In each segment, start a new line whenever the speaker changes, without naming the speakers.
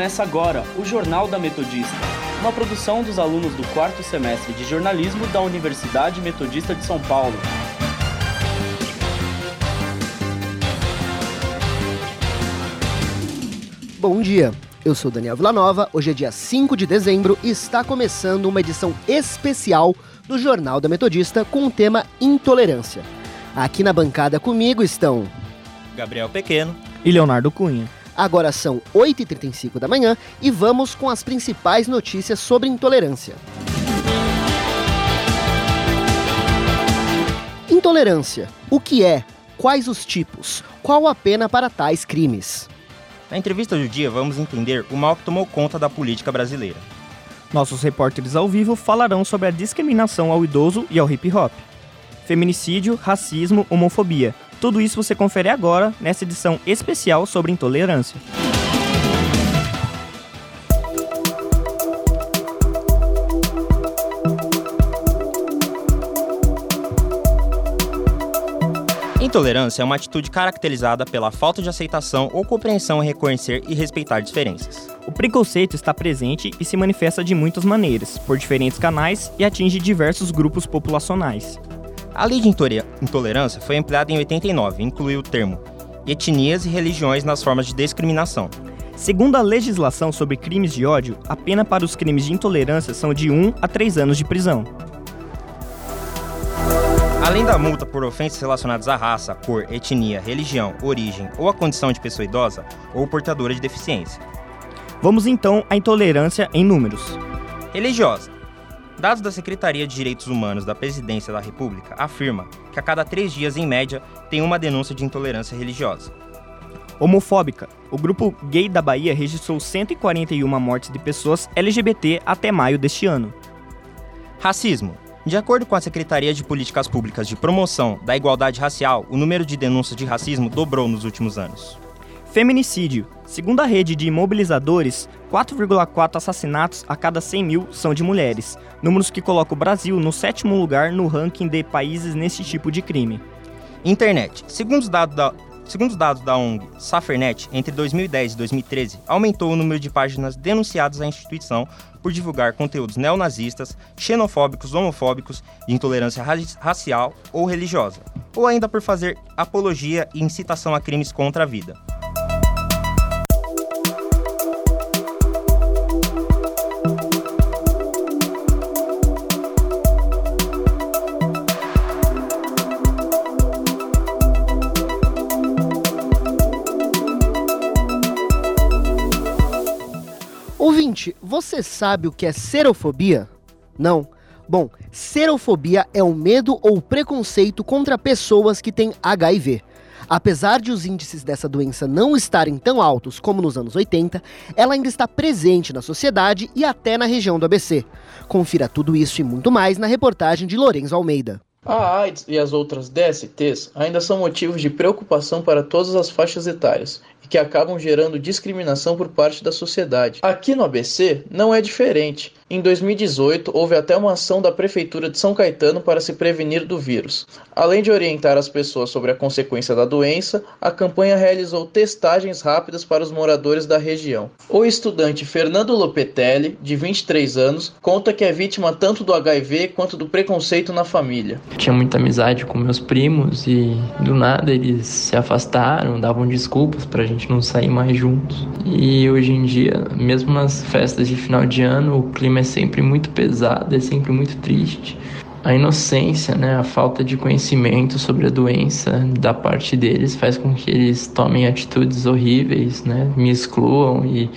Começa agora o Jornal da Metodista, uma produção dos alunos do quarto semestre de jornalismo da Universidade Metodista de São Paulo.
Bom dia, eu sou Daniel Villanova. Hoje é dia 5 de dezembro e está começando uma edição especial do Jornal da Metodista com o tema Intolerância. Aqui na bancada comigo estão
Gabriel Pequeno
e Leonardo Cunha.
Agora são 8h35 da manhã e vamos com as principais notícias sobre intolerância. Intolerância. O que é? Quais os tipos? Qual a pena para tais crimes?
Na entrevista do dia, vamos entender o mal que tomou conta da política brasileira.
Nossos repórteres ao vivo falarão sobre a discriminação ao idoso e ao hip hop. Feminicídio, racismo, homofobia, tudo isso você confere agora nessa edição especial sobre intolerância.
Intolerância é uma atitude caracterizada pela falta de aceitação ou compreensão em reconhecer e respeitar diferenças.
O preconceito está presente e se manifesta de muitas maneiras, por diferentes canais e atinge diversos grupos populacionais.
A lei de intolerância foi ampliada em 89 e incluiu o termo etnias e religiões nas formas de discriminação.
Segundo a legislação sobre crimes de ódio, a pena para os crimes de intolerância são de 1 a 3 anos de prisão.
Além da multa por ofensas relacionadas à raça, cor, etnia, religião, origem ou a condição de pessoa idosa ou portadora de deficiência.
Vamos então à intolerância em números.
Religiosa. Dados da Secretaria de Direitos Humanos da Presidência da República afirma que a cada três dias, em média, tem uma denúncia de intolerância religiosa.
Homofóbica. O grupo gay da Bahia registrou 141 mortes de pessoas LGBT até maio deste ano.
Racismo. De acordo com a Secretaria de Políticas Públicas de Promoção da Igualdade Racial, o número de denúncias de racismo dobrou nos últimos anos.
Feminicídio. Segundo a rede de imobilizadores, 4,4 assassinatos a cada 100 mil são de mulheres, números que colocam o Brasil no sétimo lugar no ranking de países nesse tipo de crime.
Internet. Segundo os dados da, segundo os dados da ONG Safernet, entre 2010 e 2013, aumentou o número de páginas denunciadas à instituição por divulgar conteúdos neonazistas, xenofóbicos, homofóbicos, de intolerância racial ou religiosa, ou ainda por fazer apologia e incitação a crimes contra a vida.
Ouvinte, você sabe o que é serofobia? Não? Bom, serofobia é o medo ou preconceito contra pessoas que têm HIV. Apesar de os índices dessa doença não estarem tão altos como nos anos 80, ela ainda está presente na sociedade e até na região do ABC. Confira tudo isso e muito mais na reportagem de Lourenço Almeida.
A AIDS e as outras DSTs ainda são motivos de preocupação para todas as faixas etárias que acabam gerando discriminação por parte da sociedade. Aqui no ABC não é diferente. Em 2018, houve até uma ação da Prefeitura de São Caetano para se prevenir do vírus. Além de orientar as pessoas sobre a consequência da doença, a campanha realizou testagens rápidas para os moradores da região. O estudante Fernando Lopetelli, de 23 anos, conta que é vítima tanto do HIV quanto do preconceito na família.
Tinha muita amizade com meus primos e do nada eles se afastaram, davam desculpas pra gente não sair mais juntos. E hoje em dia, mesmo nas festas de final de ano, o clima é sempre muito pesado, é sempre muito triste. A inocência, né, a falta de conhecimento sobre a doença da parte deles faz com que eles tomem atitudes horríveis, né, me excluam e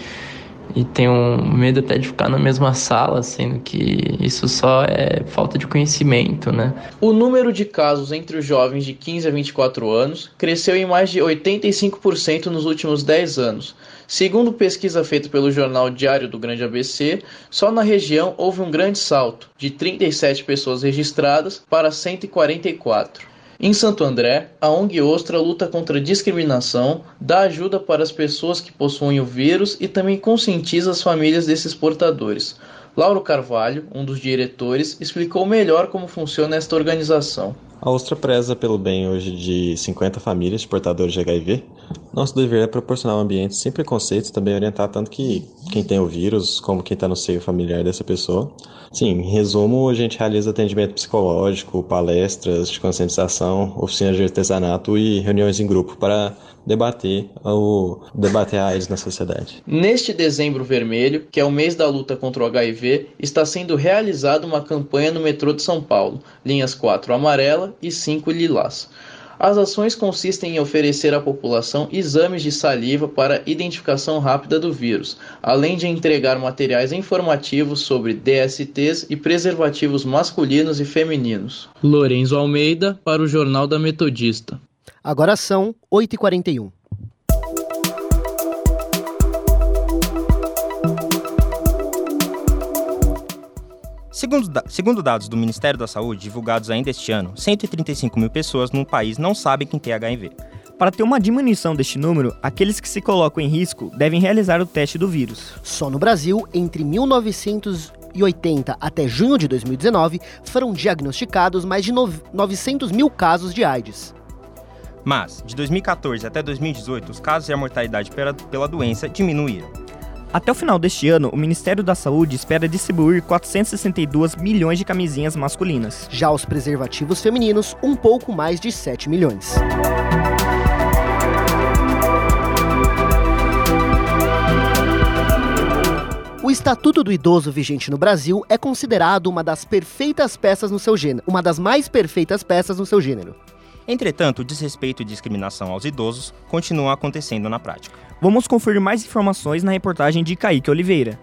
e tenham medo até de ficar na mesma sala, sendo que isso só é falta de conhecimento, né?
O número de casos entre os jovens de 15 a 24 anos cresceu em mais de 85% nos últimos 10 anos. Segundo pesquisa feita pelo jornal Diário do Grande ABC, só na região houve um grande salto, de 37 pessoas registradas para 144. Em Santo André, a ONG Ostra luta contra a discriminação, dá ajuda para as pessoas que possuem o vírus e também conscientiza as famílias desses portadores. Lauro Carvalho, um dos diretores, explicou melhor como funciona esta organização.
A Ostra preza pelo bem hoje de 50 famílias portadores de HIV. Nosso dever é proporcionar um ambiente sem preconceitos, também orientar tanto que quem tem o vírus como quem está no seio familiar dessa pessoa. Sim, em resumo, a gente realiza atendimento psicológico, palestras de conscientização, oficinas de artesanato e reuniões em grupo para debater o debater a AIDS na sociedade.
Neste dezembro vermelho, que é o mês da luta contra o HIV, está sendo realizada uma campanha no metrô de São Paulo, linhas 4 amarela e 5 lilás. As ações consistem em oferecer à população exames de saliva para identificação rápida do vírus, além de entregar materiais informativos sobre DSTs e preservativos masculinos e femininos.
Lorenzo Almeida para o Jornal da Metodista.
Agora são 8h41.
Segundo, da segundo, dados do Ministério da Saúde, divulgados ainda este ano, 135 mil pessoas no país não sabem quem tem HIV.
Para ter uma diminuição deste número, aqueles que se colocam em risco devem realizar o teste do vírus.
Só no Brasil, entre 1980 até junho de 2019, foram diagnosticados mais de 900 mil casos de AIDS.
Mas, de 2014 até 2018, os casos e a mortalidade pela, pela doença diminuíram.
Até o final deste ano, o Ministério da Saúde espera distribuir 462 milhões de camisinhas masculinas.
Já os preservativos femininos, um pouco mais de 7 milhões. O Estatuto do Idoso vigente no Brasil é considerado uma das perfeitas peças no seu gênero, uma das mais perfeitas peças no seu gênero.
Entretanto, o desrespeito e discriminação aos idosos continuam acontecendo na prática.
Vamos conferir mais informações na reportagem de Kaique Oliveira.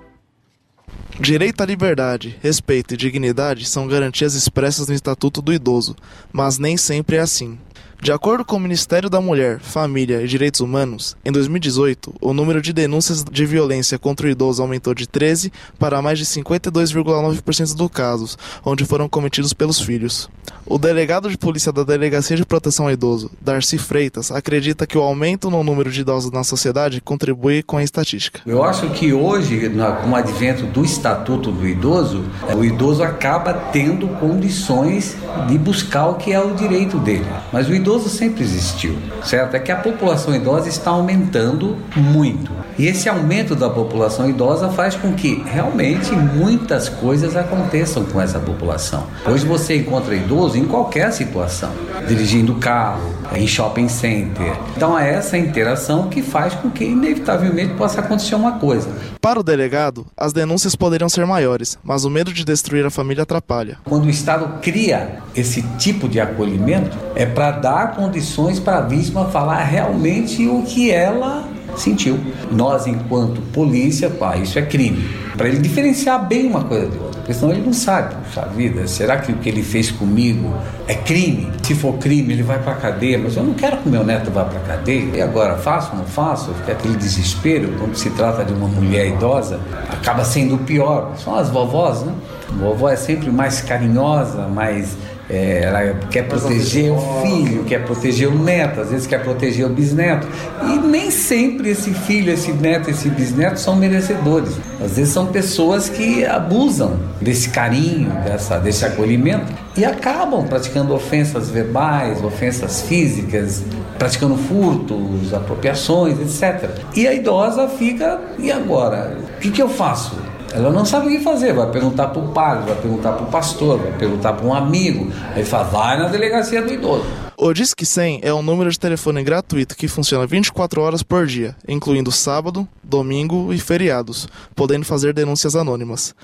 Direito à liberdade, respeito e dignidade são garantias expressas no Estatuto do Idoso, mas nem sempre é assim. De acordo com o Ministério da Mulher, Família e Direitos Humanos, em 2018, o número de denúncias de violência contra o idoso aumentou de 13 para mais de 52,9% dos casos, onde foram cometidos pelos filhos. O delegado de polícia da Delegacia de Proteção ao Idoso, Darcy Freitas, acredita que o aumento no número de idosos na sociedade contribui com a estatística.
Eu acho que hoje, com o advento do Estatuto do Idoso, o idoso acaba tendo condições de buscar o que é o direito dele. Mas o idoso sempre existiu, certo? É que a população idosa está aumentando muito. E esse aumento da população idosa faz com que realmente muitas coisas aconteçam com essa população. Hoje você encontra idoso em qualquer situação, dirigindo carro, em shopping center. Então é essa interação que faz com que inevitavelmente possa acontecer uma coisa.
Para o delegado, as denúncias poderiam ser maiores, mas o medo de destruir a família atrapalha.
Quando o Estado cria esse tipo de acolhimento, é para dar condições para a vítima falar realmente o que ela sentiu. Nós, enquanto polícia, pá, isso é crime. Para ele diferenciar bem uma coisa de outra, porque senão ele não sabe, puxa vida, será que o que ele fez comigo é crime? Se for crime, ele vai para cadeia, mas eu não quero que meu neto vá para cadeia. E agora, faço ou não faço? Fica aquele desespero, quando se trata de uma mulher idosa, acaba sendo o pior. São as vovós, né? A vovó é sempre mais carinhosa, mais é, ela quer proteger o filho, quer proteger o neto, às vezes quer proteger o bisneto. E nem sempre esse filho, esse neto, esse bisneto são merecedores. Às vezes são pessoas que abusam desse carinho, dessa, desse acolhimento e acabam praticando ofensas verbais, ofensas físicas, praticando furtos, apropriações, etc. E a idosa fica, e agora? O que, que eu faço? Ela não sabe o que fazer, vai perguntar para o padre, vai perguntar para o pastor, vai perguntar para um amigo. Aí fala, vai na delegacia do idoso.
O Disque 100 é um número de telefone gratuito que funciona 24 horas por dia, incluindo sábado, domingo e feriados, podendo fazer denúncias anônimas.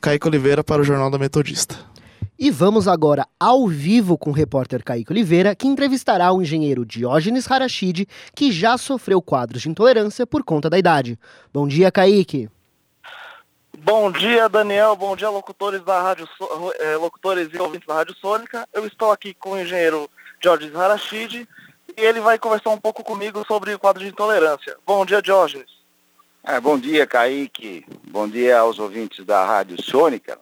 Kaique Oliveira para o Jornal da Metodista.
E vamos agora ao vivo com o repórter Kaique Oliveira, que entrevistará o engenheiro Diógenes Harashid, que já sofreu quadros de intolerância por conta da idade. Bom dia, Kaique.
Bom dia, Daniel. Bom dia, locutores da rádio, eh, locutores e ouvintes da Rádio Sônica. Eu estou aqui com o engenheiro Jorge Harashid e ele vai conversar um pouco comigo sobre o quadro de intolerância. Bom dia, Jorge.
É, bom dia, Kaique. Bom dia aos ouvintes da Rádio Sônica.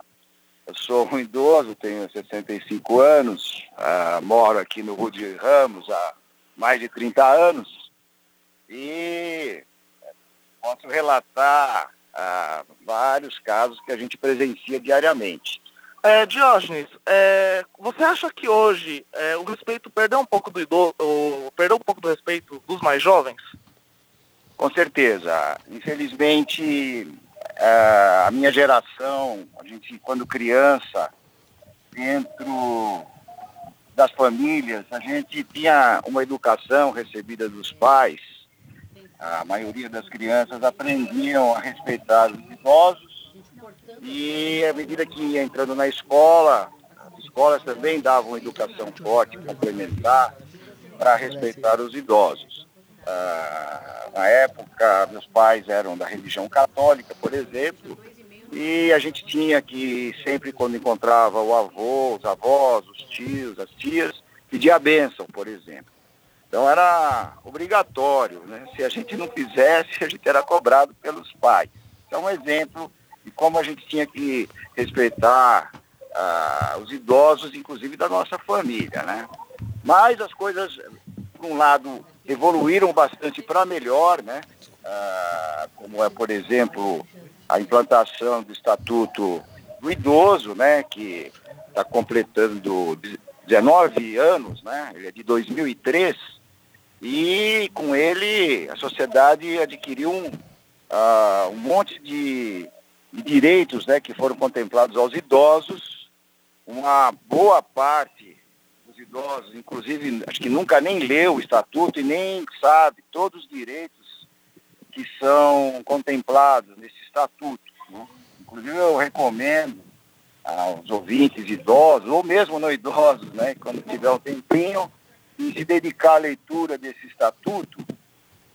Eu sou um idoso, tenho 65 anos, uh, moro aqui no Rio de Ramos há mais de 30 anos e posso relatar vários casos que a gente presencia diariamente.
É, Diógenes, é, você acha que hoje é, o respeito perdeu um pouco do idoso, perdeu um pouco do respeito dos mais jovens?
Com certeza. Infelizmente, é, a minha geração, a gente quando criança, dentro das famílias, a gente tinha uma educação recebida dos pais. A maioria das crianças aprendiam a respeitar os idosos e à medida que ia entrando na escola, as escolas também davam educação forte, complementar, para respeitar os idosos. Ah, na época, meus pais eram da religião católica, por exemplo, e a gente tinha que, sempre quando encontrava o avô, os avós, os tios, as tias, pedir a bênção, por exemplo. Então era obrigatório, né? Se a gente não fizesse, a gente era cobrado pelos pais. Então, um exemplo e como a gente tinha que respeitar ah, os idosos, inclusive da nossa família, né? Mas as coisas, por um lado, evoluíram bastante para melhor, né? Ah, como é, por exemplo, a implantação do Estatuto do Idoso, né? Que está completando 19 anos, né? Ele é de 2003 e com ele a sociedade adquiriu um, uh, um monte de e direitos né, que foram contemplados aos idosos. Uma boa parte dos idosos, inclusive, acho que nunca nem leu o estatuto e nem sabe todos os direitos que são contemplados nesse estatuto. Né? Inclusive, eu recomendo aos ouvintes idosos, ou mesmo não idosos, né, quando tiver um tempinho, se dedicar à leitura desse estatuto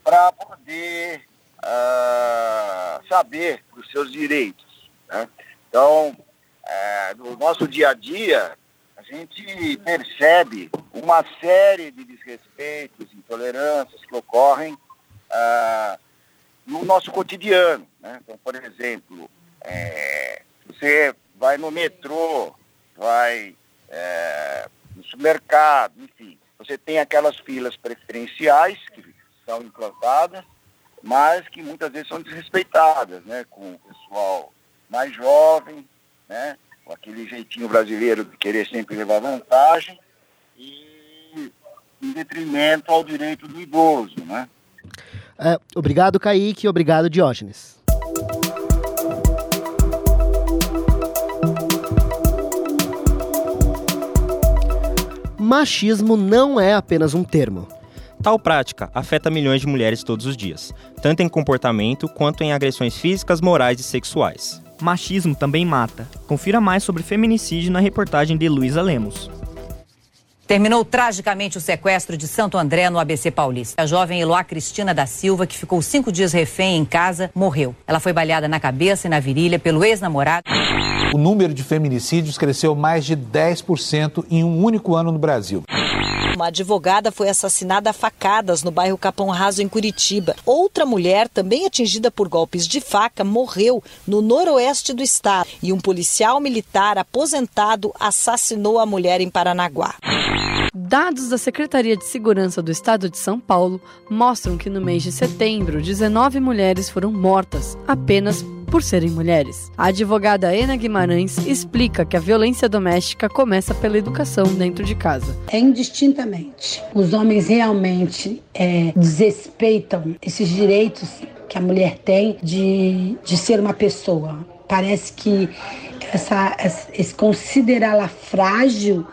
para poder uh, saber dos seus direitos. Né? Então, é, no nosso dia a dia, a gente percebe uma série de desrespeitos, intolerâncias que ocorrem uh, no nosso cotidiano. Né? Então, por exemplo, é, você vai no metrô, vai é, no supermercado, enfim, você tem aquelas filas preferenciais que são implantadas mas que muitas vezes são desrespeitadas, né, com o pessoal mais jovem, né, com aquele jeitinho brasileiro de querer sempre levar vantagem e em detrimento ao direito do idoso, né.
É, obrigado, Kaique, obrigado, Diógenes. Machismo não é apenas um termo.
Tal prática afeta milhões de mulheres todos os dias, tanto em comportamento quanto em agressões físicas, morais e sexuais.
Machismo também mata. Confira mais sobre feminicídio na reportagem de Luísa Lemos.
Terminou tragicamente o sequestro de Santo André no ABC Paulista. A jovem Eloá Cristina da Silva, que ficou cinco dias refém em casa, morreu. Ela foi baleada na cabeça e na virilha pelo ex-namorado.
O número de feminicídios cresceu mais de 10% em um único ano no Brasil.
Uma advogada foi assassinada a facadas no bairro Capão Raso, em Curitiba. Outra mulher, também atingida por golpes de faca, morreu no noroeste do estado. E um policial militar aposentado assassinou a mulher em Paranaguá.
Dados da Secretaria de Segurança do Estado de São Paulo mostram que no mês de setembro, 19 mulheres foram mortas apenas por serem mulheres. A advogada Ana Guimarães explica que a violência doméstica começa pela educação dentro de casa.
É indistintamente. Os homens realmente é, desrespeitam esses direitos que a mulher tem de, de ser uma pessoa. Parece que essa, esse considerá-la frágil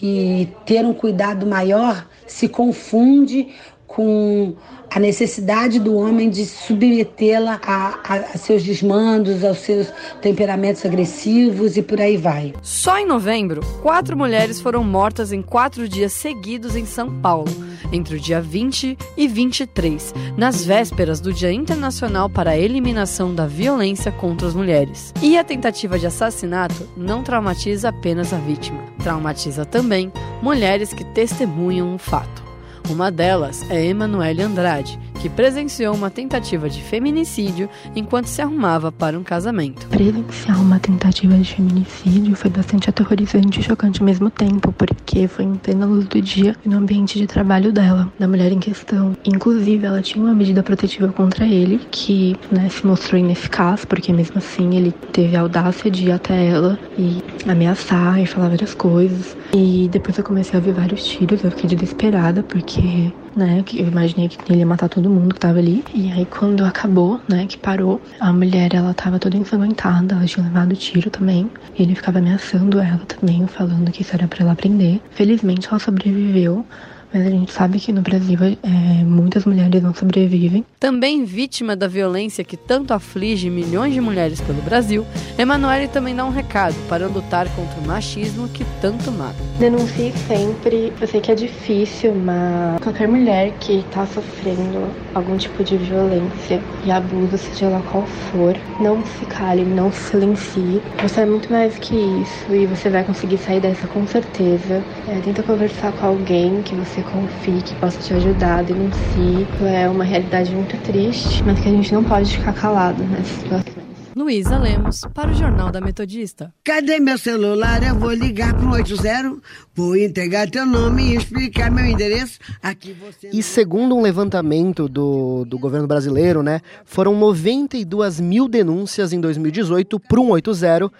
e ter um cuidado maior se confunde com a necessidade do homem de submetê-la a, a, a, seus desmandos, aos seus temperamentos agressivos e por aí vai.
Só em novembro, quatro mulheres foram mortas em quatro dias seguidos em São Paulo, entre o dia 20 e 23, nas vésperas do Dia Internacional para a Eliminação da Violência contra as Mulheres. E a tentativa de assassinato não traumatiza apenas a vítima, traumatiza também mulheres que testemunham o fato. Uma delas é Emanuele Andrade, que presenciou uma tentativa de feminicídio enquanto se arrumava para um casamento.
Presenciar uma tentativa de feminicídio foi bastante aterrorizante e chocante ao mesmo tempo, porque foi em plena luz do dia e no ambiente de trabalho dela, da mulher em questão. Inclusive, ela tinha uma medida protetiva contra ele, que né, se mostrou ineficaz, porque mesmo assim ele teve a audácia de ir até ela e ameaçar e falar várias coisas. E depois eu comecei a ouvir vários tiros, eu fiquei desesperada, porque né? Eu imaginei que ele ia matar todo mundo que tava ali. E aí quando acabou, né, que parou, a mulher ela tava toda ensanguentada, ela tinha levado tiro também. Ele ficava ameaçando ela também, falando que isso era para ela aprender. Felizmente ela sobreviveu, mas a gente sabe que no Brasil é, muitas mulheres não sobrevivem.
Também vítima da violência que tanto aflige milhões de mulheres pelo Brasil, Emanuele também dá um recado para lutar contra o machismo que tanto mata.
Denuncie sempre, eu sei que é difícil, mas qualquer mulher que está sofrendo algum tipo de violência e abuso, seja lá qual for, não se cale, não se silencie. Você é muito mais que isso e você vai conseguir sair dessa com certeza. É, tenta conversar com alguém que você confie, que possa te ajudar, denuncie. É uma realidade muito triste, mas que a gente não pode ficar calado nessa situação.
Luísa Lemos, para o Jornal da Metodista.
Cadê meu celular? Eu vou ligar para o 80, vou entregar teu nome e explicar meu endereço. Aqui você.
E segundo um levantamento do, do governo brasileiro, né, foram 92 mil denúncias em 2018 para o 180. Uh,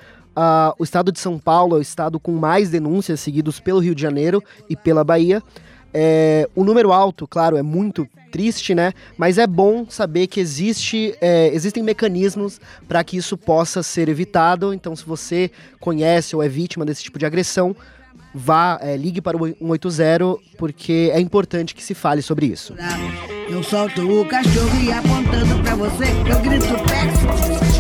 o estado de São Paulo é o estado com mais denúncias, seguidos pelo Rio de Janeiro e pela Bahia. É, o número alto, claro, é muito triste, né? Mas é bom saber que existe, é, existem mecanismos para que isso possa ser evitado. Então, se você conhece ou é vítima desse tipo de agressão, vá, é, ligue para o 180, porque é importante que se fale sobre isso.
Eu solto o cachorro e apontando para você, eu grito peço.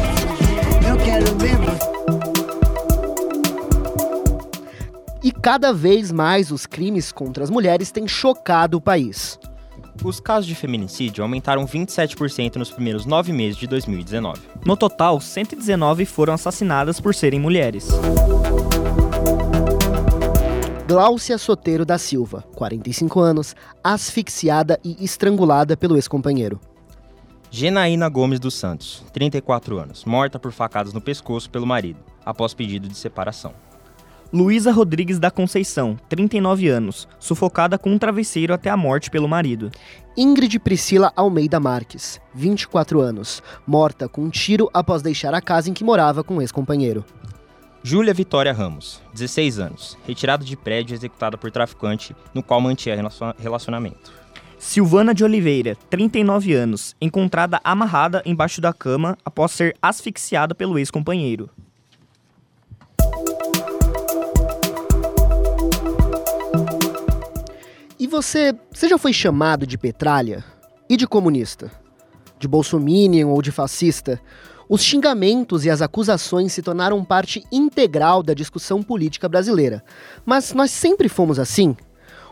E cada vez mais os crimes contra as mulheres têm chocado o país.
Os casos de feminicídio aumentaram 27% nos primeiros nove meses de 2019.
No total, 119 foram assassinadas por serem mulheres.
Gláucia Soteiro da Silva, 45 anos, asfixiada e estrangulada pelo ex-companheiro.
Genaína Gomes dos Santos, 34 anos, morta por facadas no pescoço pelo marido, após pedido de separação.
Luísa Rodrigues da Conceição, 39 anos, sufocada com um travesseiro até a morte pelo marido.
Ingrid Priscila Almeida Marques, 24 anos, morta com um tiro após deixar a casa em que morava com um ex-companheiro.
Júlia Vitória Ramos, 16 anos, retirada de prédio executada por traficante no qual mantinha relacionamento.
Silvana de Oliveira, 39 anos, encontrada amarrada embaixo da cama após ser asfixiada pelo ex-companheiro.
Você, você já foi chamado de petralha? E de comunista? De bolsominion ou de fascista? Os xingamentos e as acusações se tornaram parte integral da discussão política brasileira. Mas nós sempre fomos assim?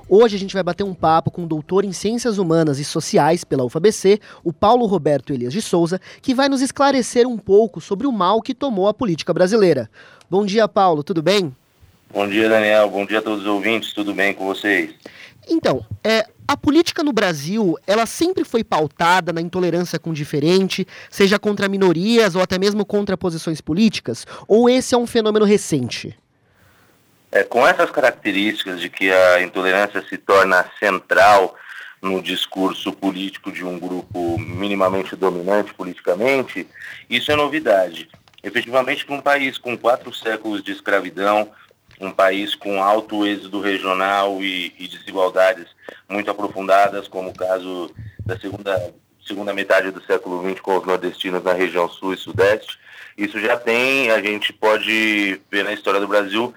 Hoje a gente vai bater um papo com o doutor em Ciências Humanas e Sociais pela UFABC, o Paulo Roberto Elias de Souza, que vai nos esclarecer um pouco sobre o mal que tomou a política brasileira. Bom dia, Paulo, tudo bem?
Bom dia, Daniel. Bom dia a todos os ouvintes. Tudo bem com vocês?
Então, é, a política no Brasil, ela sempre foi pautada na intolerância com o diferente, seja contra minorias ou até mesmo contra posições políticas? Ou esse é um fenômeno recente?
É, com essas características de que a intolerância se torna central no discurso político de um grupo minimamente dominante politicamente, isso é novidade. Efetivamente, para um país com quatro séculos de escravidão, um país com alto êxodo regional e, e, desigualdades muito aprofundadas, como o caso da segunda, segunda metade do século XX com os nordestinos na região sul e sudeste. Isso já tem, a gente pode ver na história do Brasil,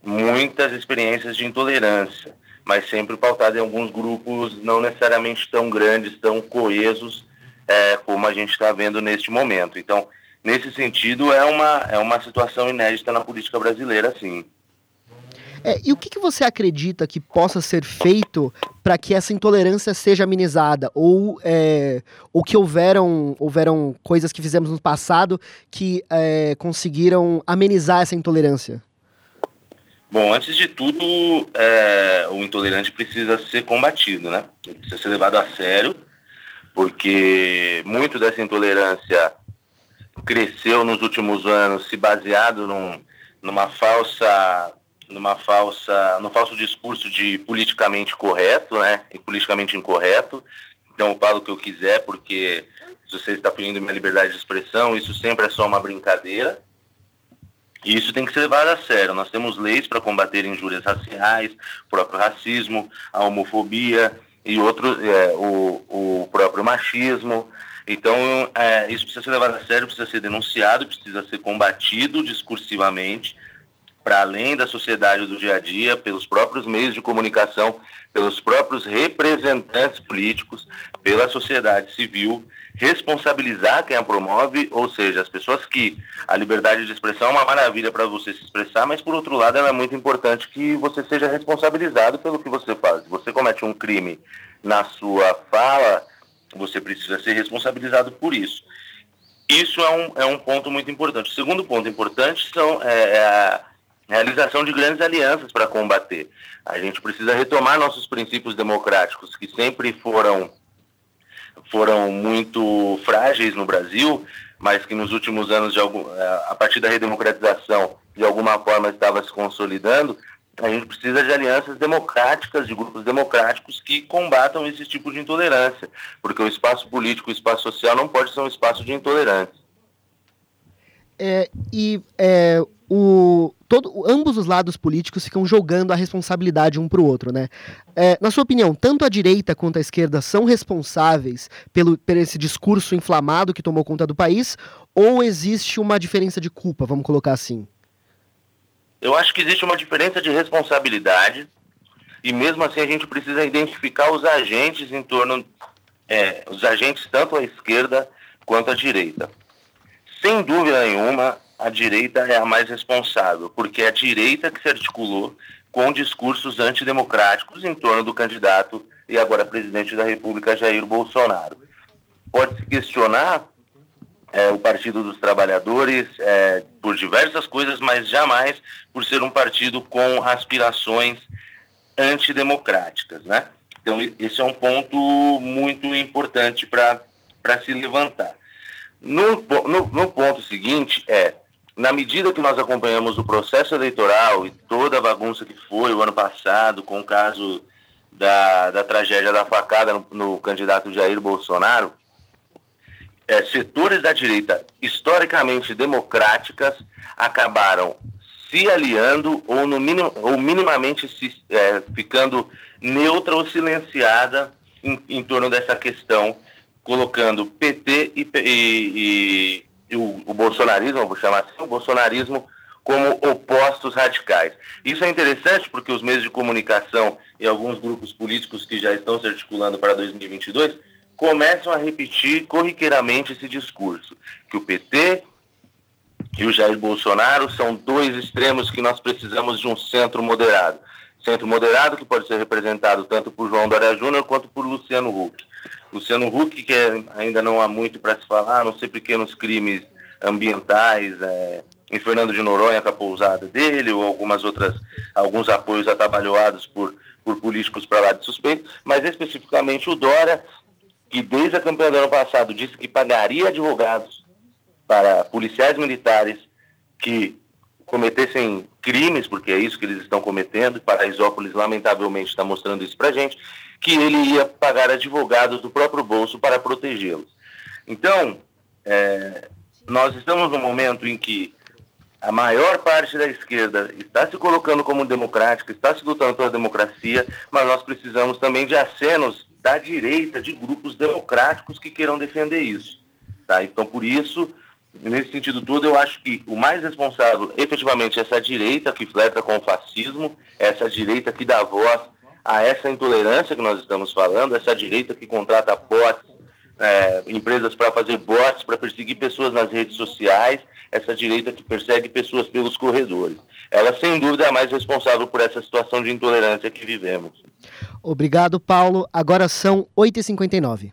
muitas experiências de intolerância, mas sempre pautada em alguns grupos não necessariamente tão grandes, tão coesos, é, como a gente está vendo neste momento. Então, nesse sentido, é uma, é uma situação inédita na política brasileira, sim.
É, e o que, que você acredita que possa ser feito para que essa intolerância seja amenizada? Ou, é, que houveram, houveram coisas que fizemos no passado que é, conseguiram amenizar essa intolerância?
Bom, antes de tudo, é, o intolerante precisa ser combatido, né? Ele precisa ser levado a sério, porque muito dessa intolerância cresceu nos últimos anos se baseado num, numa falsa numa falsa no falso discurso de politicamente correto né e politicamente incorreto então eu falo o que eu quiser porque se você está pedindo minha liberdade de expressão isso sempre é só uma brincadeira e isso tem que ser levado a sério. Nós temos leis para combater injúrias raciais, o próprio racismo, a homofobia e outro, é, o, o próprio machismo. Então, é, isso precisa ser levado a sério, precisa ser denunciado, precisa ser combatido discursivamente, para além da sociedade do dia a dia, pelos próprios meios de comunicação, pelos próprios representantes políticos, pela sociedade civil responsabilizar quem a promove, ou seja, as pessoas que a liberdade de expressão é uma maravilha para você se expressar, mas por outro lado ela é muito importante que você seja responsabilizado pelo que você faz. Se você comete um crime na sua fala, você precisa ser responsabilizado por isso. Isso é um, é um ponto muito importante. O segundo ponto importante são, é, é a realização de grandes alianças para combater. A gente precisa retomar nossos princípios democráticos, que sempre foram foram muito frágeis no Brasil, mas que nos últimos anos, algum, é, a partir da redemocratização, de alguma forma estava se consolidando, a gente precisa de alianças democráticas, de grupos democráticos que combatam esse tipo de intolerância, porque o espaço político, o espaço social não pode ser um espaço de intolerância.
É, e é, o, todo, ambos os lados políticos ficam jogando a responsabilidade um para o outro, né? É, na sua opinião, tanto a direita quanto a esquerda são responsáveis pelo, por esse discurso inflamado que tomou conta do país, ou existe uma diferença de culpa, vamos colocar assim?
Eu acho que existe uma diferença de responsabilidade e mesmo assim a gente precisa identificar os agentes em torno, é, os agentes tanto à esquerda quanto à direita. Sem dúvida nenhuma, a direita é a mais responsável, porque é a direita que se articulou com discursos antidemocráticos em torno do candidato e agora presidente da República, Jair Bolsonaro. Pode-se questionar é, o Partido dos Trabalhadores é, por diversas coisas, mas jamais por ser um partido com aspirações antidemocráticas, né? Então, esse é um ponto muito importante para se levantar. No, no, no ponto seguinte é na medida que nós acompanhamos o processo eleitoral e toda a bagunça que foi o ano passado, com o caso da, da tragédia da facada no, no candidato Jair Bolsonaro, é, setores da direita historicamente democráticas acabaram se aliando ou, no minim, ou minimamente se, é, ficando neutra ou silenciada em, em torno dessa questão, colocando PT e, e, o, o bolsonarismo, vou chamar assim, o bolsonarismo como opostos radicais. Isso é interessante porque os meios de comunicação e alguns grupos políticos que já estão se articulando para 2022 começam a repetir corriqueiramente esse discurso, que o PT e o Jair Bolsonaro são dois extremos que nós precisamos de um centro moderado. Centro moderado que pode ser representado tanto por João Dória Júnior quanto por Luciano Huck. Luciano Huck, que é, ainda não há muito para se falar, não ser pequenos crimes ambientais, é, em Fernando de Noronha com a pousada dele, ou algumas outras, alguns apoios atabalhoados por, por políticos para lá de suspeito, mas especificamente o Dória, que desde a campanha do ano passado disse que pagaria advogados para policiais militares que cometessem crimes, porque é isso que eles estão cometendo, Paraisópolis lamentavelmente está mostrando isso para gente, que ele ia pagar advogados do próprio bolso para protegê-los. Então, é, nós estamos num momento em que a maior parte da esquerda está se colocando como democrática, está se lutando pela democracia, mas nós precisamos também de acenos da direita, de grupos democráticos que queiram defender isso. Tá? Então, por isso, nesse sentido todo, eu acho que o mais responsável, efetivamente, é essa direita que flerta com o fascismo, essa direita que dá voz a essa intolerância que nós estamos falando, essa direita que contrata bots, é, empresas para fazer bots, para perseguir pessoas nas redes sociais, essa direita que persegue pessoas pelos corredores. Ela, sem dúvida, é a mais responsável por essa situação de intolerância que vivemos.
Obrigado, Paulo. Agora são 8h59.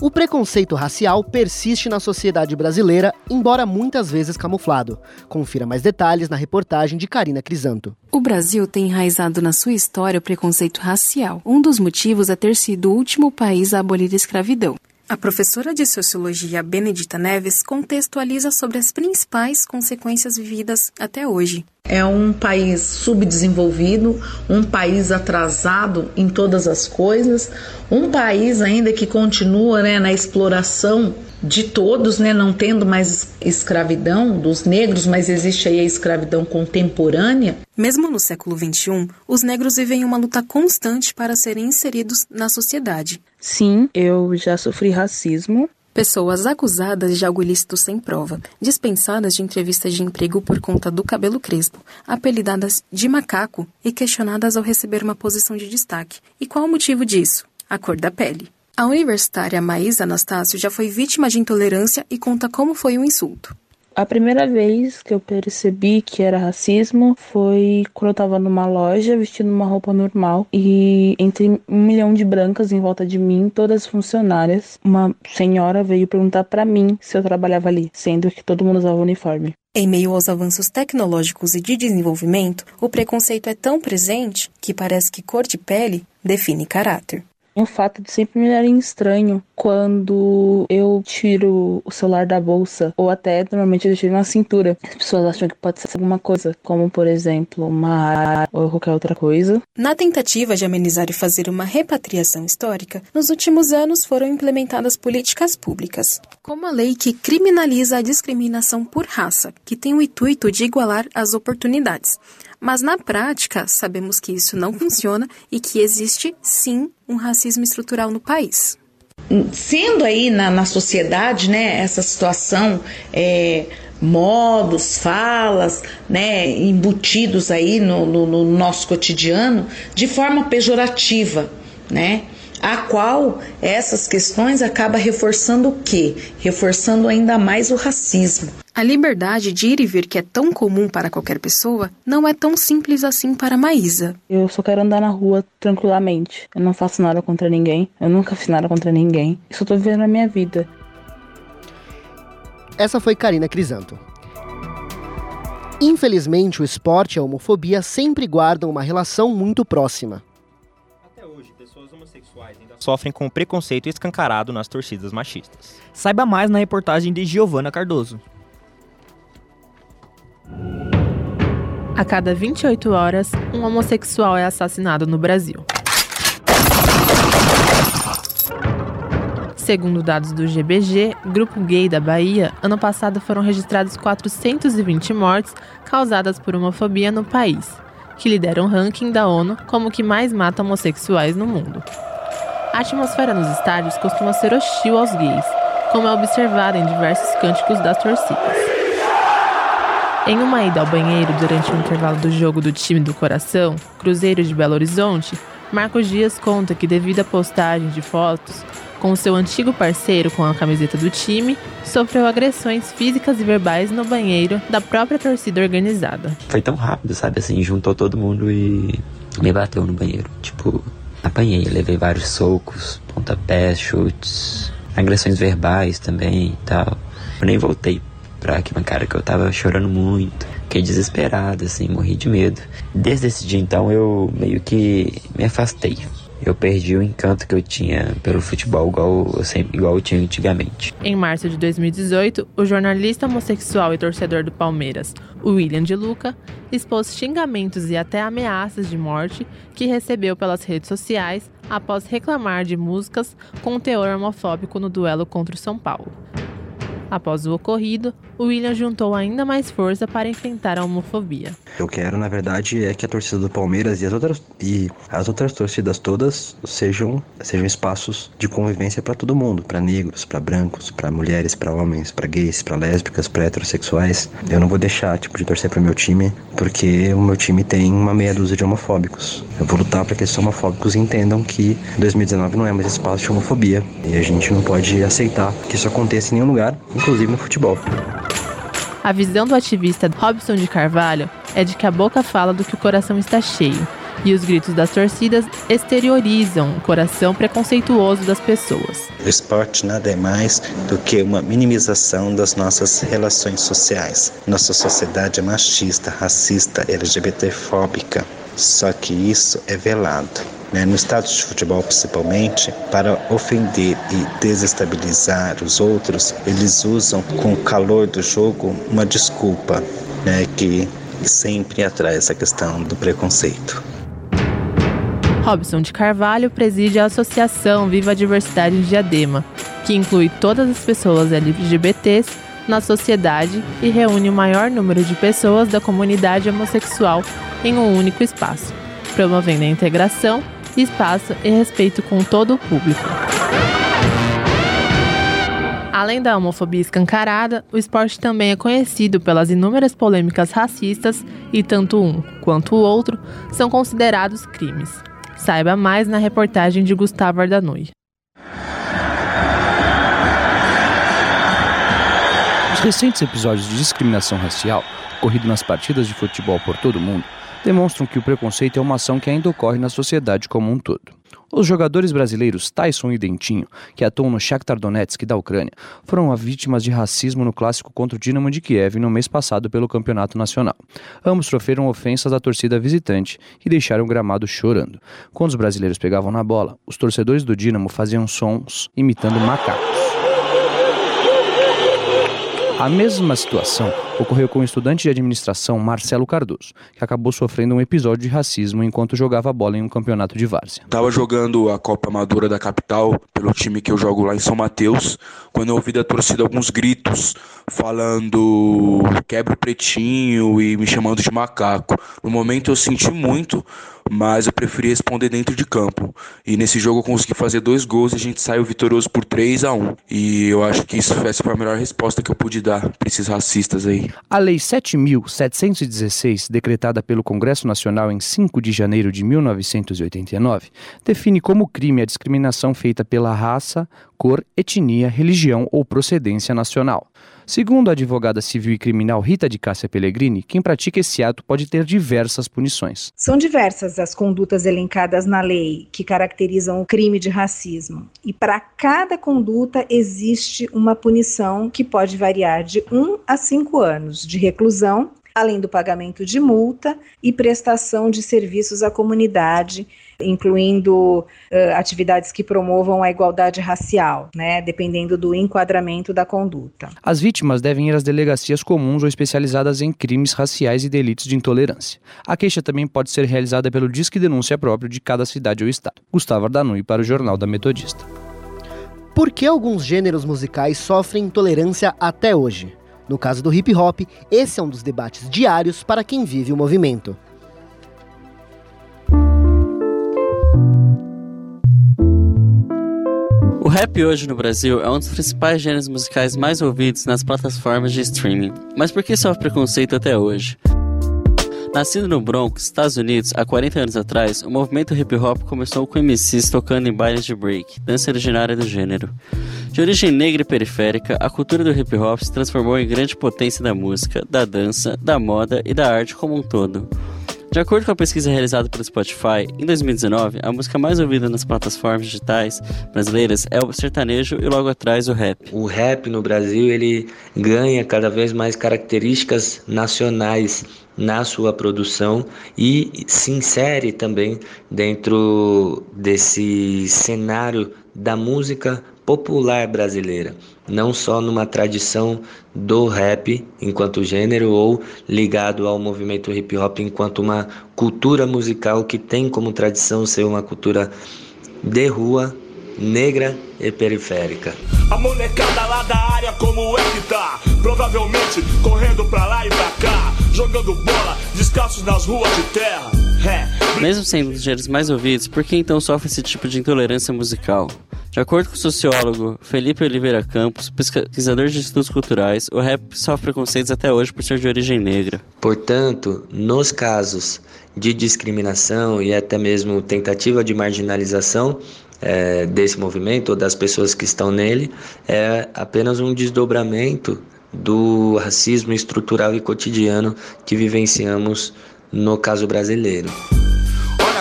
O preconceito racial persiste na sociedade brasileira, embora muitas vezes camuflado. Confira mais detalhes na reportagem de Karina Crisanto.
O Brasil tem enraizado na sua história o preconceito racial. Um dos motivos é ter sido o último país a abolir a escravidão. A professora de Sociologia Benedita Neves contextualiza sobre as principais consequências vividas até hoje.
É um país subdesenvolvido, um país atrasado em todas as coisas, um país ainda que continua né, na exploração de todos, né, não tendo mais escravidão dos negros, mas existe aí a escravidão contemporânea.
Mesmo no século XXI, os negros vivem uma luta constante para serem inseridos na sociedade.
Sim, eu já sofri racismo.
Pessoas acusadas de algo ilícito sem prova, dispensadas de entrevistas de emprego por conta do cabelo crespo, apelidadas de macaco e questionadas ao receber uma posição de destaque. E qual o motivo disso? A cor da pele. A universitária Maísa Anastácio já foi vítima de intolerância e conta como foi o um insulto.
A primeira vez que eu percebi que era racismo foi quando eu tava numa loja vestindo uma roupa normal e entre um milhão de brancas em volta de mim, todas funcionárias, uma senhora veio perguntar para mim se eu trabalhava ali, sendo que todo mundo usava uniforme.
Em meio aos avanços tecnológicos e de desenvolvimento, o preconceito é tão presente que parece que cor de pele define caráter
o fato de sempre me darem estranho quando eu tiro o celular da bolsa ou até normalmente eu deixo na cintura. As pessoas acham que pode ser alguma coisa, como por exemplo uma ou qualquer outra coisa.
Na tentativa de amenizar e fazer uma repatriação histórica, nos últimos anos foram implementadas políticas públicas, como a lei que criminaliza a discriminação por raça, que tem o intuito de igualar as oportunidades. Mas na prática, sabemos que isso não funciona e que existe sim um racismo estrutural no país.
Sendo aí na, na sociedade, né, essa situação é, modos, falas, né, embutidos aí no, no, no nosso cotidiano de forma pejorativa, né? A qual essas questões acaba reforçando o quê? Reforçando ainda mais o racismo.
A liberdade de ir e vir que é tão comum para qualquer pessoa não é tão simples assim para Maísa.
Eu só quero andar na rua tranquilamente. Eu não faço nada contra ninguém. Eu nunca fiz nada contra ninguém. Eu só tô vivendo a minha vida.
Essa foi Karina Crisanto. Infelizmente, o esporte e a homofobia sempre guardam uma relação muito próxima
sofrem com preconceito escancarado nas torcidas machistas.
Saiba mais na reportagem de Giovana Cardoso.
A cada 28 horas, um homossexual é assassinado no Brasil. Segundo dados do GBG, Grupo Gay da Bahia, ano passado foram registrados 420 mortes causadas por homofobia no país, que lidera um ranking da ONU como o que mais mata homossexuais no mundo. A atmosfera nos estádios costuma ser hostil aos gays, como é observado em diversos cânticos das torcidas. Em uma ida ao banheiro durante o intervalo do jogo do time do coração, Cruzeiro de Belo Horizonte, Marcos Dias conta que, devido à postagem de fotos com seu antigo parceiro com a camiseta do time, sofreu agressões físicas e verbais no banheiro da própria torcida organizada.
Foi tão rápido, sabe? Assim, juntou todo mundo e me bateu no banheiro. Tipo, Apanhei, levei vários socos, pontapés, chutes, agressões verbais também e tal. Eu nem voltei pra arquibancada que eu tava chorando muito. Fiquei desesperado, assim, morri de medo. Desde esse dia então eu meio que me afastei eu perdi o encanto que eu tinha pelo futebol, igual eu, igual eu tinha antigamente.
Em março de 2018, o jornalista homossexual e torcedor do Palmeiras, William de Luca, expôs xingamentos e até ameaças de morte que recebeu pelas redes sociais após reclamar de músicas com teor homofóbico no duelo contra o São Paulo. Após o ocorrido, o William juntou ainda mais força para enfrentar a homofobia.
Eu quero, na verdade, é que a torcida do Palmeiras e as outras, e as outras torcidas todas sejam, sejam espaços de convivência para todo mundo, para negros, para brancos, para mulheres, para homens, para gays, para lésbicas, para heterossexuais. Eu não vou deixar tipo de torcer para o meu time, porque o meu time tem uma meia dúzia de homofóbicos. Eu vou lutar para que esses homofóbicos entendam que 2019 não é mais espaço de homofobia e a gente não pode aceitar que isso aconteça em nenhum lugar, inclusive no futebol.
A visão do ativista Robson de Carvalho é de que a boca fala do que o coração está cheio E os gritos das torcidas exteriorizam o coração preconceituoso das pessoas.
O esporte nada é mais do que uma minimização das nossas relações sociais. Nossa sociedade é machista, racista, LGBTfóbica. Só que isso é velado. Né? No estado de futebol, principalmente, para ofender e desestabilizar os outros, eles usam com o calor do jogo uma desculpa né? que sempre atrai essa questão do preconceito.
Robson de Carvalho preside a Associação Viva a Diversidade em Diadema, que inclui todas as pessoas LGBTs na sociedade e reúne o maior número de pessoas da comunidade homossexual em um único espaço, promovendo a integração, espaço e respeito com todo o público. Além da homofobia escancarada, o esporte também é conhecido pelas inúmeras polêmicas racistas e tanto um quanto o outro são considerados crimes. Saiba mais na reportagem de Gustavo Ardanui.
Os recentes episódios de discriminação racial ocorridos nas partidas de futebol por todo o mundo demonstram que o preconceito é uma ação que ainda ocorre na sociedade como um todo. Os jogadores brasileiros Tyson e Dentinho, que atuam no Shakhtar Donetsk da Ucrânia, foram vítimas de racismo no clássico contra o Dinamo de Kiev no mês passado pelo Campeonato Nacional. Ambos sofreram ofensas da torcida visitante e deixaram o gramado chorando. Quando os brasileiros pegavam na bola, os torcedores do Dinamo faziam sons imitando macacos. A mesma situação ocorreu com o estudante de administração Marcelo Cardoso, que acabou sofrendo um episódio de racismo enquanto jogava bola em um campeonato de várzea.
Tava jogando a Copa Amadora da capital pelo time que eu jogo lá em São Mateus, quando eu ouvi da torcida alguns gritos falando quebra o pretinho e me chamando de macaco. No momento eu senti muito, mas eu preferi responder dentro de campo. E nesse jogo eu consegui fazer dois gols e a gente saiu vitorioso por 3 a 1 E eu acho que isso foi a melhor resposta que eu pude dar para esses racistas aí.
A Lei 7.716, decretada pelo Congresso Nacional em 5 de janeiro de 1989, define como crime a discriminação feita pela raça, cor, etnia, religião ou procedência nacional. Segundo a advogada civil e criminal Rita de Cássia Pellegrini, quem pratica esse ato pode ter diversas punições.
São diversas as condutas elencadas na lei que caracterizam o crime de racismo. E para cada conduta existe uma punição que pode variar de 1 a 5 anos de reclusão, além do pagamento de multa e prestação de serviços à comunidade incluindo uh, atividades que promovam a igualdade racial, né, dependendo do enquadramento da conduta.
As vítimas devem ir às delegacias comuns ou especializadas em crimes raciais e delitos de intolerância. A queixa também pode ser realizada pelo Disque Denúncia próprio de cada cidade ou estado. Gustavo Ardanui para o Jornal da Metodista.
Por que alguns gêneros musicais sofrem intolerância até hoje? No caso do hip hop, esse é um dos debates diários para quem vive o movimento.
O rap hoje no Brasil é um dos principais gêneros musicais mais ouvidos nas plataformas de streaming. Mas por que sofre preconceito até hoje? Nascido no Bronx, Estados Unidos, há 40 anos atrás, o movimento hip hop começou com MCs tocando em bailes de break, dança originária do gênero. De origem negra e periférica, a cultura do hip hop se transformou em grande potência da música, da dança, da moda e da arte como um todo. De acordo com a pesquisa realizada pelo Spotify, em 2019, a música mais ouvida nas plataformas digitais brasileiras é o sertanejo e logo atrás o rap.
O rap no Brasil ele ganha cada vez mais características nacionais na sua produção e se insere também dentro desse cenário da música popular brasileira, não só numa tradição do rap enquanto gênero ou ligado ao movimento hip hop enquanto uma cultura musical que tem como tradição ser uma cultura de rua, negra e periférica.
A molecada lá da área como é que tá? Provavelmente correndo pra lá e pra cá, jogando bola, descalços nas ruas de terra. É.
Mesmo sendo um dos gêneros mais ouvidos, por que então sofre esse tipo de intolerância musical? De acordo com o sociólogo Felipe Oliveira Campos, pesquisador de estudos culturais, o rap sofre preconceitos até hoje por ser de origem negra.
Portanto, nos casos de discriminação e até mesmo tentativa de marginalização é, desse movimento ou das pessoas que estão nele, é apenas um desdobramento do racismo estrutural e cotidiano que vivenciamos no caso brasileiro.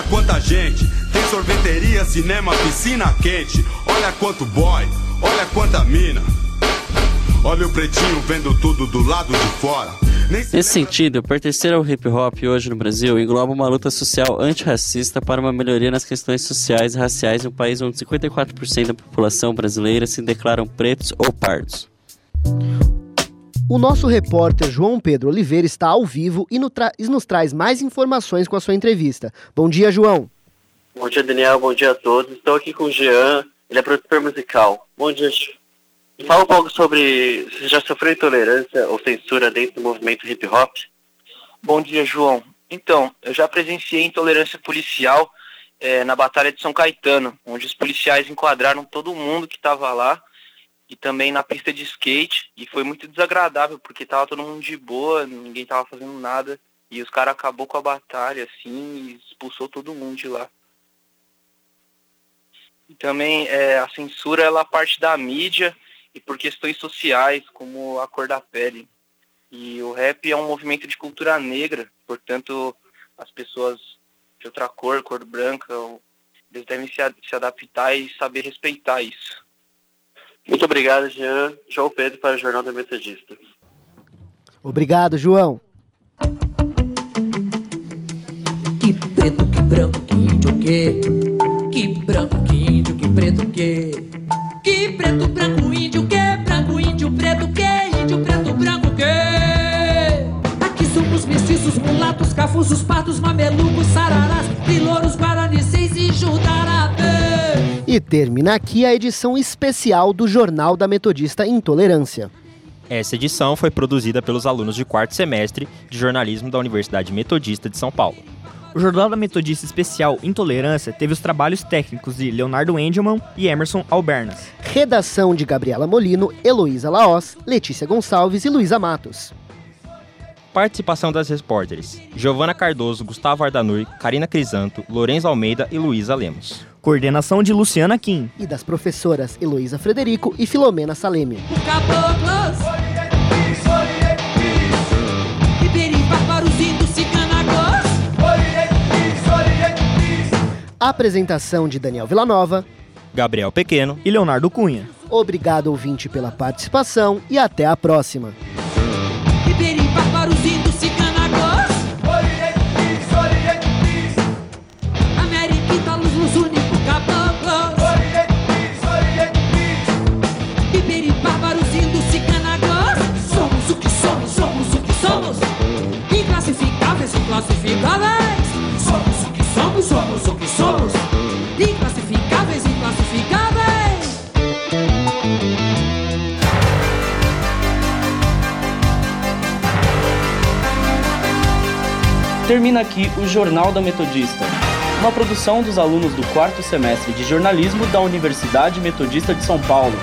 Quanta gente. Tem sorveteria, cinema, piscina quente. Olha quanto boy, olha quanta mina. Olha o pretinho vendo tudo do lado de fora.
Nesse sentido, pertencer ao hip hop hoje no Brasil engloba uma luta social antirracista para uma melhoria nas questões sociais e raciais em um país onde 54% da população brasileira se declaram pretos ou pardos.
O nosso repórter João Pedro Oliveira está ao vivo e nos traz mais informações com a sua entrevista. Bom dia, João.
Bom dia, Daniel. Bom dia a todos. Estou aqui com o Jean, ele é produtor musical. Bom dia, Fala um pouco sobre se já sofreu intolerância ou censura dentro do movimento hip hop.
Bom dia, João. Então, eu já presenciei intolerância policial é, na Batalha de São Caetano, onde os policiais enquadraram todo mundo que estava lá e também na pista de skate e foi muito desagradável porque tava todo mundo de boa, ninguém tava fazendo nada e os caras acabou com a batalha assim e expulsou todo mundo de lá. E também é, a censura ela parte da mídia e por questões sociais, como a cor da pele. E o rap é um movimento de cultura negra, portanto, as pessoas de outra cor, cor branca, eles devem se, se adaptar e saber respeitar isso.
Muito obrigado, Jean. João Pedro para o Jornal da Metodista.
Obrigado, João.
Que preto, que branco, que índio, que. Que branco, que índio, que preto, que. Que preto, branco, índio, que branco, índio, preto, que índio, preto, branco, que. Aqui somos mestiços, mulatos, cafusos, pardos, mamelucos, sararás, trilouros, guaranicês e judarabê.
E termina aqui a edição especial do Jornal da Metodista Intolerância.
Essa edição foi produzida pelos alunos de quarto semestre de jornalismo da Universidade Metodista de São Paulo.
O Jornal da Metodista Especial Intolerância teve os trabalhos técnicos de Leonardo Engelman e Emerson Albernas.
Redação de Gabriela Molino, Heloísa Laos, Letícia Gonçalves e Luísa Matos.
Participação das repórteres: Giovana Cardoso, Gustavo Ardanur, Karina Crisanto, Lourenço Almeida e Luísa Lemos.
Coordenação de Luciana Kim.
E das professoras Heloísa Frederico e Filomena Saleme. Apresentação de Daniel Villanova,
Gabriel Pequeno
e Leonardo Cunha.
Obrigado, ouvinte, pela participação e até a próxima.
Inclassificáveis. Somos o que somos, somos o que somos. Inclassificáveis, inclassificáveis.
Termina aqui o Jornal da Metodista, uma produção dos alunos do quarto semestre de jornalismo da Universidade Metodista de São Paulo.